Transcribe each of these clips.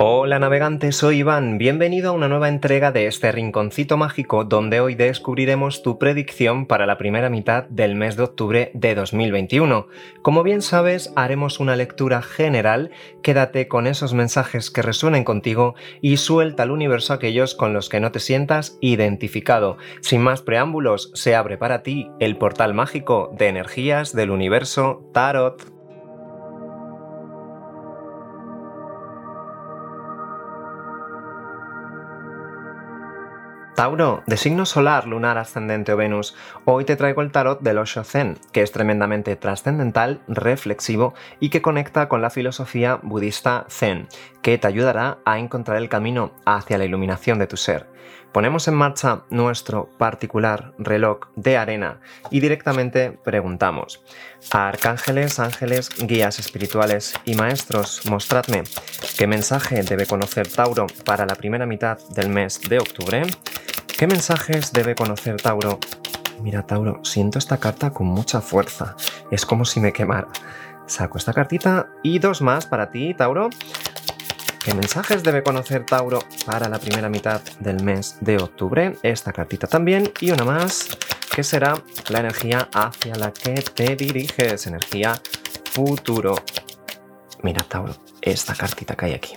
Hola navegante, soy Iván, bienvenido a una nueva entrega de este rinconcito mágico donde hoy descubriremos tu predicción para la primera mitad del mes de octubre de 2021. Como bien sabes, haremos una lectura general, quédate con esos mensajes que resuenen contigo y suelta al universo aquellos con los que no te sientas identificado. Sin más preámbulos, se abre para ti el portal mágico de energías del universo Tarot. Tauro, de signo solar, lunar, ascendente o Venus, hoy te traigo el tarot del Osho Zen, que es tremendamente trascendental, reflexivo y que conecta con la filosofía budista Zen, que te ayudará a encontrar el camino hacia la iluminación de tu ser. Ponemos en marcha nuestro particular reloj de arena y directamente preguntamos, Arcángeles, ángeles, guías espirituales y maestros, mostradme qué mensaje debe conocer Tauro para la primera mitad del mes de octubre. ¿Qué mensajes debe conocer Tauro? Mira, Tauro, siento esta carta con mucha fuerza. Es como si me quemara. Saco esta cartita y dos más para ti, Tauro. ¿Qué mensajes debe conocer Tauro para la primera mitad del mes de octubre? Esta cartita también y una más, que será la energía hacia la que te diriges, energía futuro. Mira, Tauro, esta cartita que hay aquí.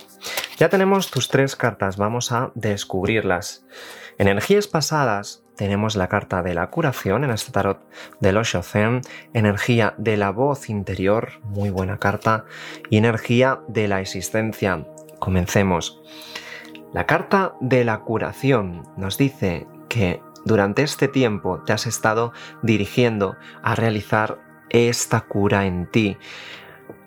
Ya tenemos tus tres cartas, vamos a descubrirlas. Energías pasadas tenemos la carta de la curación en este tarot del Osho Zen, energía de la voz interior, muy buena carta, y energía de la existencia. Comencemos. La carta de la curación nos dice que durante este tiempo te has estado dirigiendo a realizar esta cura en ti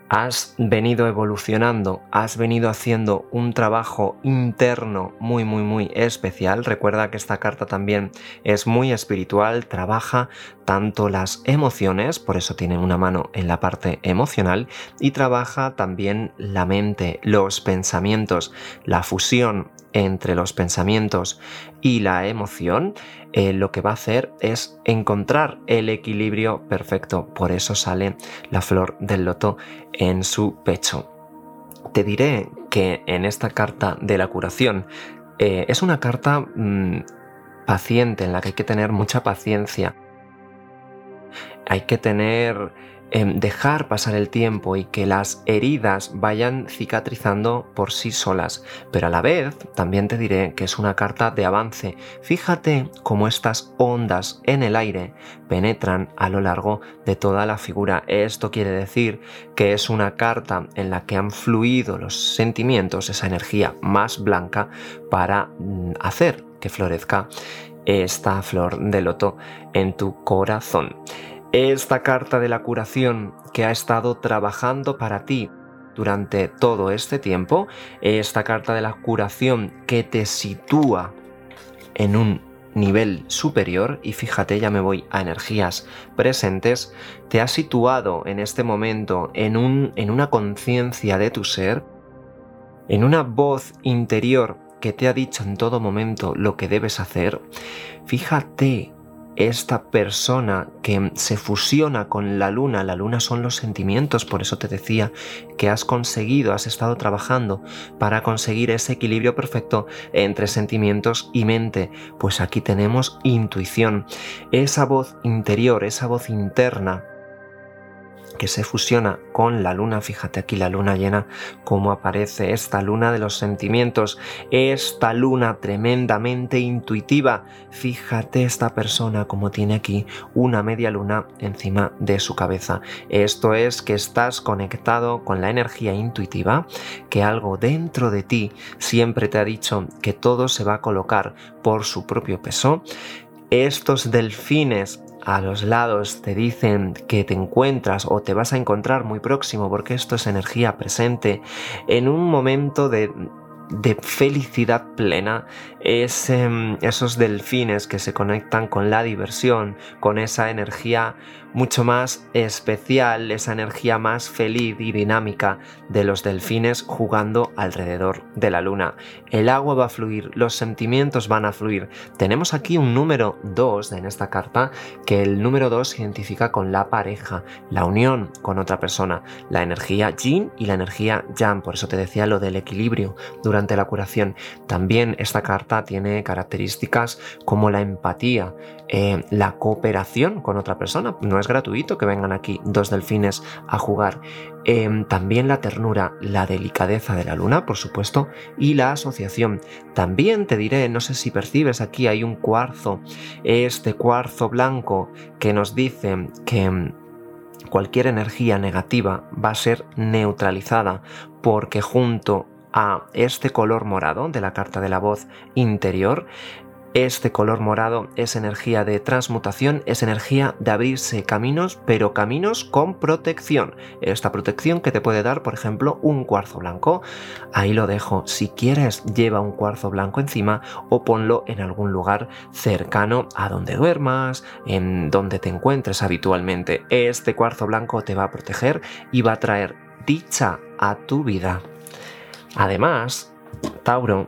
has venido evolucionando, has venido haciendo un trabajo interno muy, muy, muy especial. Recuerda que esta carta también es muy espiritual, trabaja tanto las emociones, por eso tiene una mano en la parte emocional, y trabaja también la mente, los pensamientos, la fusión entre los pensamientos y la emoción, eh, lo que va a hacer es encontrar el equilibrio perfecto. Por eso sale la flor del loto en su pecho. Te diré que en esta carta de la curación eh, es una carta mm, paciente en la que hay que tener mucha paciencia. Hay que tener Em, dejar pasar el tiempo y que las heridas vayan cicatrizando por sí solas. Pero a la vez también te diré que es una carta de avance. Fíjate cómo estas ondas en el aire penetran a lo largo de toda la figura. Esto quiere decir que es una carta en la que han fluido los sentimientos, esa energía más blanca para mm, hacer que florezca esta flor de loto en tu corazón. Esta carta de la curación que ha estado trabajando para ti durante todo este tiempo, esta carta de la curación que te sitúa en un nivel superior, y fíjate, ya me voy a energías presentes, te ha situado en este momento en, un, en una conciencia de tu ser, en una voz interior que te ha dicho en todo momento lo que debes hacer, fíjate esta persona que se fusiona con la luna, la luna son los sentimientos, por eso te decía que has conseguido, has estado trabajando para conseguir ese equilibrio perfecto entre sentimientos y mente, pues aquí tenemos intuición, esa voz interior, esa voz interna que se fusiona con la luna. Fíjate aquí la luna llena, cómo aparece esta luna de los sentimientos, esta luna tremendamente intuitiva. Fíjate esta persona como tiene aquí una media luna encima de su cabeza. Esto es que estás conectado con la energía intuitiva, que algo dentro de ti siempre te ha dicho que todo se va a colocar por su propio peso. Estos delfines a los lados te dicen que te encuentras o te vas a encontrar muy próximo, porque esto es energía presente, en un momento de de felicidad plena, es em, esos delfines que se conectan con la diversión, con esa energía mucho más especial, esa energía más feliz y dinámica de los delfines jugando alrededor de la luna. El agua va a fluir, los sentimientos van a fluir. Tenemos aquí un número 2 en esta carta, que el número 2 se identifica con la pareja, la unión con otra persona, la energía yin y la energía yang. Por eso te decía lo del equilibrio durante la curación. También esta carta tiene características como la empatía, eh, la cooperación con otra persona. No es gratuito que vengan aquí dos delfines a jugar. Em, también la ternura, la delicadeza de la luna, por supuesto, y la asociación. También te diré, no sé si percibes, aquí hay un cuarzo, este cuarzo blanco que nos dice que cualquier energía negativa va a ser neutralizada porque junto a este color morado de la carta de la voz interior este color morado es energía de transmutación, es energía de abrirse caminos, pero caminos con protección. Esta protección que te puede dar, por ejemplo, un cuarzo blanco. Ahí lo dejo. Si quieres, lleva un cuarzo blanco encima o ponlo en algún lugar cercano a donde duermas, en donde te encuentres habitualmente. Este cuarzo blanco te va a proteger y va a traer dicha a tu vida. Además, Tauro,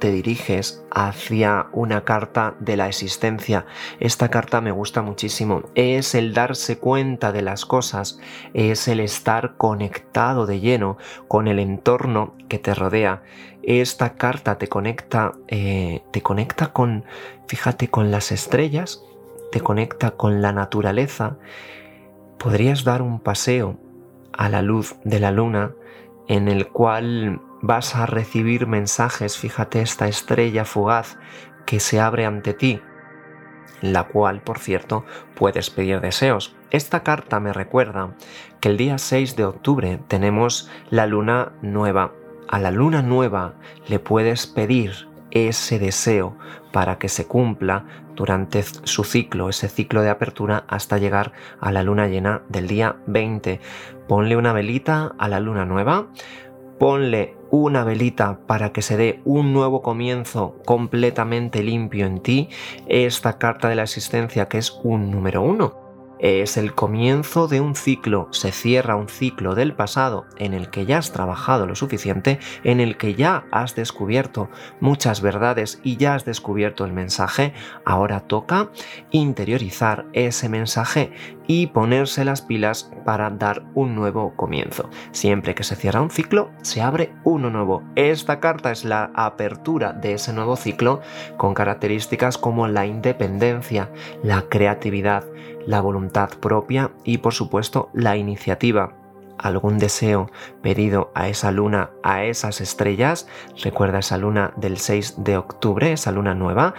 te diriges hacia una carta de la existencia. Esta carta me gusta muchísimo. Es el darse cuenta de las cosas, es el estar conectado de lleno con el entorno que te rodea. Esta carta te conecta, eh, te conecta con, fíjate, con las estrellas, te conecta con la naturaleza. Podrías dar un paseo a la luz de la luna en el cual vas a recibir mensajes, fíjate esta estrella fugaz que se abre ante ti, la cual, por cierto, puedes pedir deseos. Esta carta me recuerda que el día 6 de octubre tenemos la luna nueva. A la luna nueva le puedes pedir ese deseo para que se cumpla durante su ciclo, ese ciclo de apertura hasta llegar a la luna llena del día 20. Ponle una velita a la luna nueva, ponle una velita para que se dé un nuevo comienzo completamente limpio en ti, esta carta de la existencia que es un número uno es el comienzo de un ciclo, se cierra un ciclo del pasado en el que ya has trabajado lo suficiente, en el que ya has descubierto muchas verdades y ya has descubierto el mensaje, ahora toca interiorizar ese mensaje y ponerse las pilas para dar un nuevo comienzo. Siempre que se cierra un ciclo, se abre uno nuevo. Esta carta es la apertura de ese nuevo ciclo con características como la independencia, la creatividad, la voluntad propia y por supuesto la iniciativa. Algún deseo pedido a esa luna, a esas estrellas, recuerda esa luna del 6 de octubre, esa luna nueva,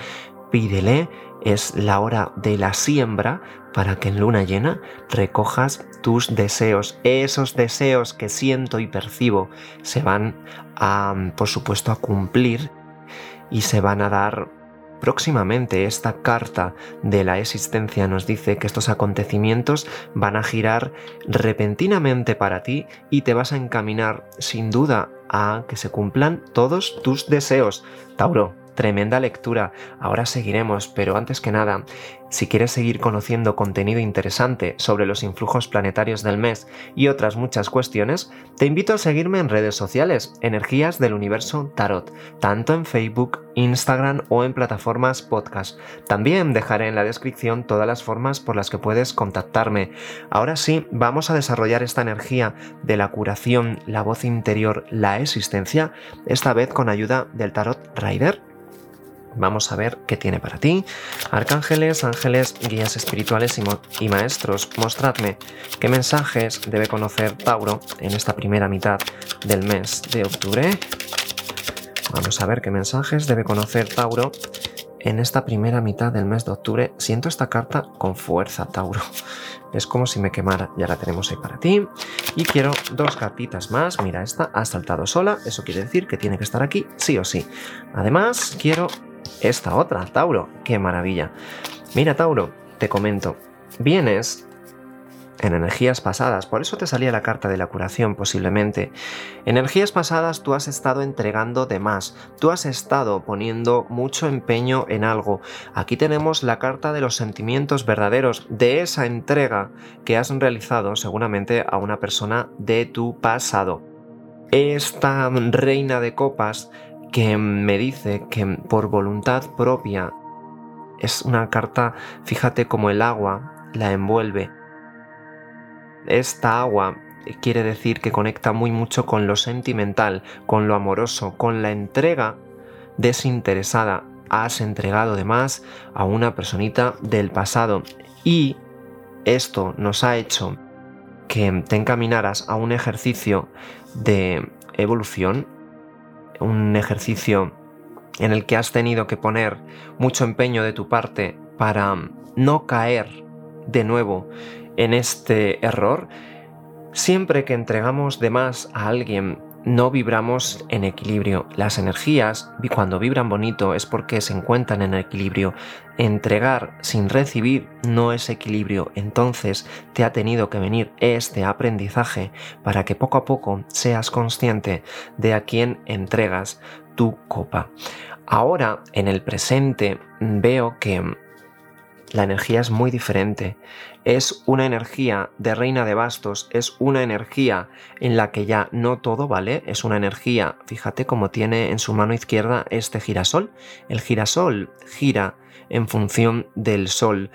pídele, es la hora de la siembra para que en luna llena recojas tus deseos. Esos deseos que siento y percibo se van a, por supuesto, a cumplir y se van a dar Próximamente esta carta de la existencia nos dice que estos acontecimientos van a girar repentinamente para ti y te vas a encaminar sin duda a que se cumplan todos tus deseos. Tauro, Tremenda lectura. Ahora seguiremos, pero antes que nada, si quieres seguir conociendo contenido interesante sobre los influjos planetarios del mes y otras muchas cuestiones, te invito a seguirme en redes sociales, Energías del Universo Tarot, tanto en Facebook, Instagram o en plataformas podcast. También dejaré en la descripción todas las formas por las que puedes contactarme. Ahora sí, vamos a desarrollar esta energía de la curación, la voz interior, la existencia, esta vez con ayuda del Tarot Rider Vamos a ver qué tiene para ti. Arcángeles, ángeles, guías espirituales y, maestros, mostradme qué mensajes debe conocer Tauro en esta primera mitad del mes de octubre. Vamos a ver qué mensajes debe conocer Tauro en esta primera mitad del mes de octubre. Siento esta carta con fuerza, Tauro. Es como si me quemara. Ya la tenemos ahí para ti. Y quiero dos cartitas más. Mira, esta ha saltado sola. Eso quiere decir que tiene que estar aquí sí o sí. Además, quiero esta otra, Tauro. ¡Qué maravilla! Mira, Tauro, te comento. Vienes en energías pasadas, por eso te salía la carta de la curación posiblemente. Energías pasadas tú has estado entregando de más, tú has estado poniendo mucho empeño en algo. Aquí tenemos la carta de los sentimientos verdaderos de esa entrega que has realizado seguramente a una persona de tu pasado. Esta reina de copas que me dice que por voluntad propia es una carta, fíjate como el agua la envuelve. Esta agua quiere decir que conecta muy mucho con lo sentimental, con lo amoroso, con la entrega desinteresada. Has entregado de más a una personita del pasado y esto nos ha hecho que te encaminaras a un ejercicio de evolución, un ejercicio en el que has tenido que poner mucho empeño de tu parte para no caer de nuevo en este error, siempre que entregamos de más a alguien, no vibramos en equilibrio. Las energías, cuando vibran bonito, es porque se encuentran en equilibrio. Entregar sin recibir no es equilibrio. Entonces te ha tenido que venir este aprendizaje para que poco a poco seas consciente de a quién entregas tu copa. Ahora, en el presente, veo que la energía es muy diferente. Es una energía de reina de bastos, es una energía en la que ya no todo vale, es una energía, fíjate cómo tiene en su mano izquierda este girasol. El girasol gira en función del sol.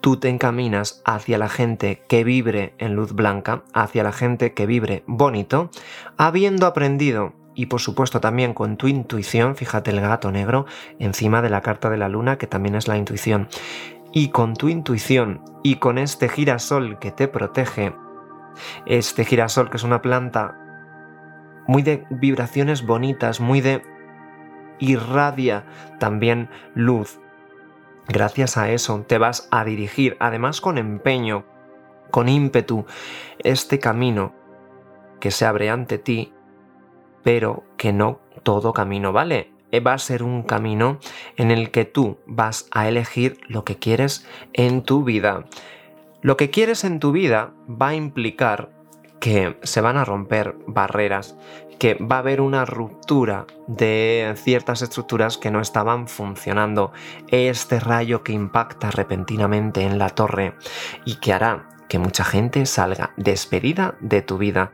Tú te encaminas hacia la gente que vibre en luz blanca, hacia la gente que vibre bonito, habiendo aprendido y por supuesto también con tu intuición, fíjate el gato negro encima de la carta de la luna que también es la intuición, y con tu intuición y con este girasol que te protege, este girasol que es una planta muy de vibraciones bonitas, muy de irradia también luz. Gracias a eso te vas a dirigir, además con empeño, con ímpetu, este camino que se abre ante ti pero que no todo camino vale. Eh, va a ser un camino en el que tú vas a elegir lo que quieres en tu vida. Lo que quieres en tu vida va a implicar que se van a romper barreras, que va a haber una ruptura de ciertas estructuras que no estaban funcionando. Este rayo que impacta repentinamente en la torre y que hará que mucha gente salga despedida de tu vida.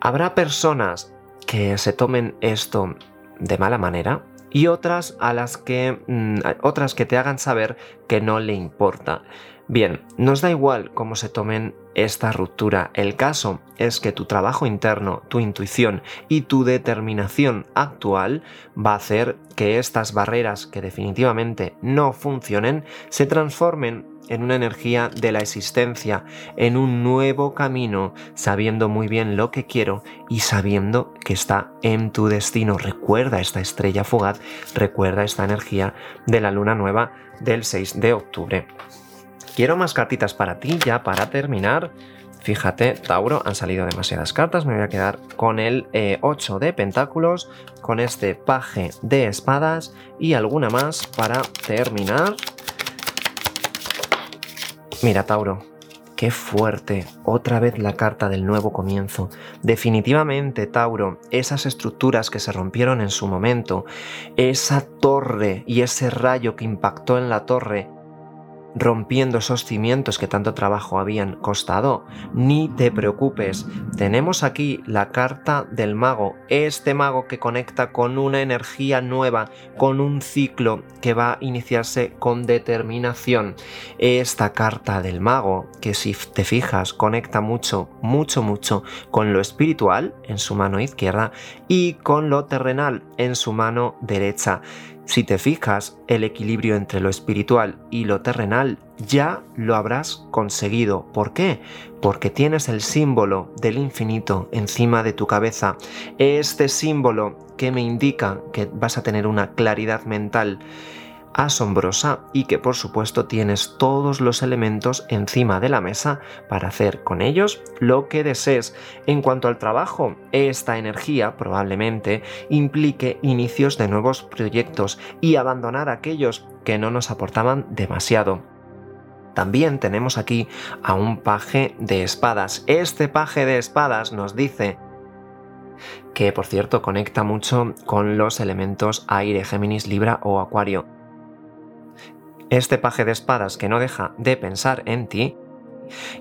Habrá personas que se tomen esto de mala manera y otras a las que mm, otras que te hagan saber que no le importa. Bien, nos da igual cómo se tomen esta ruptura. El caso es que tu trabajo interno, tu intuición y tu determinación actual va a hacer que estas barreras que definitivamente no funcionen se transformen en una energía de la existencia, en un nuevo camino, sabiendo muy bien lo que quiero y sabiendo que está en tu destino. Recuerda esta estrella fugaz, recuerda esta energía de la luna nueva del 6 de octubre. Quiero más cartitas para ti ya para terminar. Fíjate, Tauro, han salido demasiadas cartas. Me voy a quedar con el 8 eh, de pentáculos, con este paje de espadas y alguna más para terminar. Mira, Tauro, qué fuerte. Otra vez la carta del nuevo comienzo. Definitivamente, Tauro, esas estructuras que se rompieron en su momento, esa torre y ese rayo que impactó en la torre, rompiendo esos cimientos que tanto trabajo habían costado. Ni te preocupes, tenemos aquí la carta del mago, este mago que conecta con una energía nueva, con un ciclo que va a iniciarse con determinación. Esta carta del mago, que si te fijas conecta mucho, mucho, mucho con lo espiritual en su mano izquierda y con lo terrenal en su mano derecha. Si te fijas, el equilibrio entre lo espiritual y lo terrenal ya lo habrás conseguido. ¿Por qué? Porque tienes el símbolo del infinito encima de tu cabeza. Este símbolo que me indica que vas a tener una claridad mental asombrosa y que por supuesto tienes todos los elementos encima de la mesa para hacer con ellos lo que desees. En cuanto al trabajo, esta energía probablemente implique inicios de nuevos proyectos y abandonar aquellos que no nos aportaban demasiado. También tenemos aquí a un paje de espadas. Este paje de espadas nos dice que por cierto conecta mucho con los elementos aire, Géminis, Libra o Acuario. Este paje de espadas que no deja de pensar en ti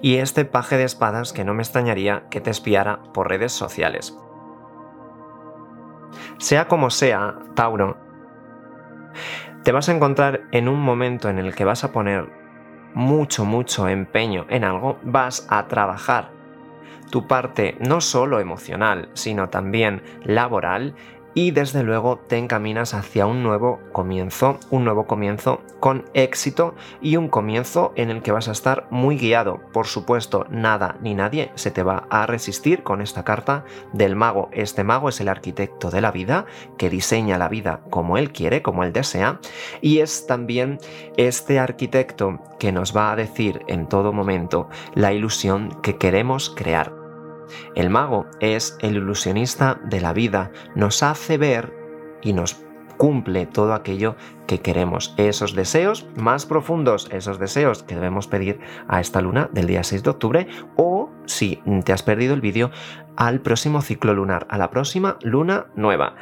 y este paje de espadas que no me extrañaría que te espiara por redes sociales. Sea como sea, Tauro, te vas a encontrar en un momento en el que vas a poner mucho, mucho empeño en algo, vas a trabajar tu parte no solo emocional, sino también laboral y desde luego te encaminas hacia un nuevo comienzo, un nuevo comienzo con éxito y un comienzo en el que vas a estar muy guiado. Por supuesto, nada ni nadie se te va a resistir con esta carta del mago. Este mago es el arquitecto de la vida que diseña la vida como él quiere, como él desea y es también este arquitecto que nos va a decir en todo momento la ilusión que queremos crear. El mago es el ilusionista de la vida, nos hace ver y nos cumple todo aquello que queremos, esos deseos más profundos, esos deseos que debemos pedir a esta luna del día 6 de octubre o si te has perdido el vídeo al próximo ciclo lunar, a la próxima luna nueva.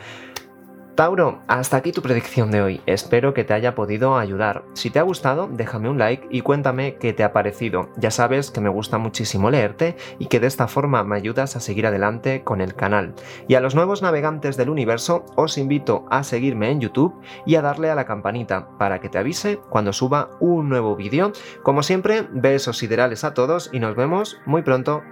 Tauro, hasta aquí tu predicción de hoy. Espero que te haya podido ayudar. Si te ha gustado, déjame un like y cuéntame qué te ha parecido. Ya sabes que me gusta muchísimo leerte y que de esta forma me ayudas a seguir adelante con el canal. Y a los nuevos navegantes del universo, os invito a seguirme en YouTube y a darle a la campanita para que te avise cuando suba un nuevo vídeo. Como siempre, besos siderales a todos y nos vemos muy pronto.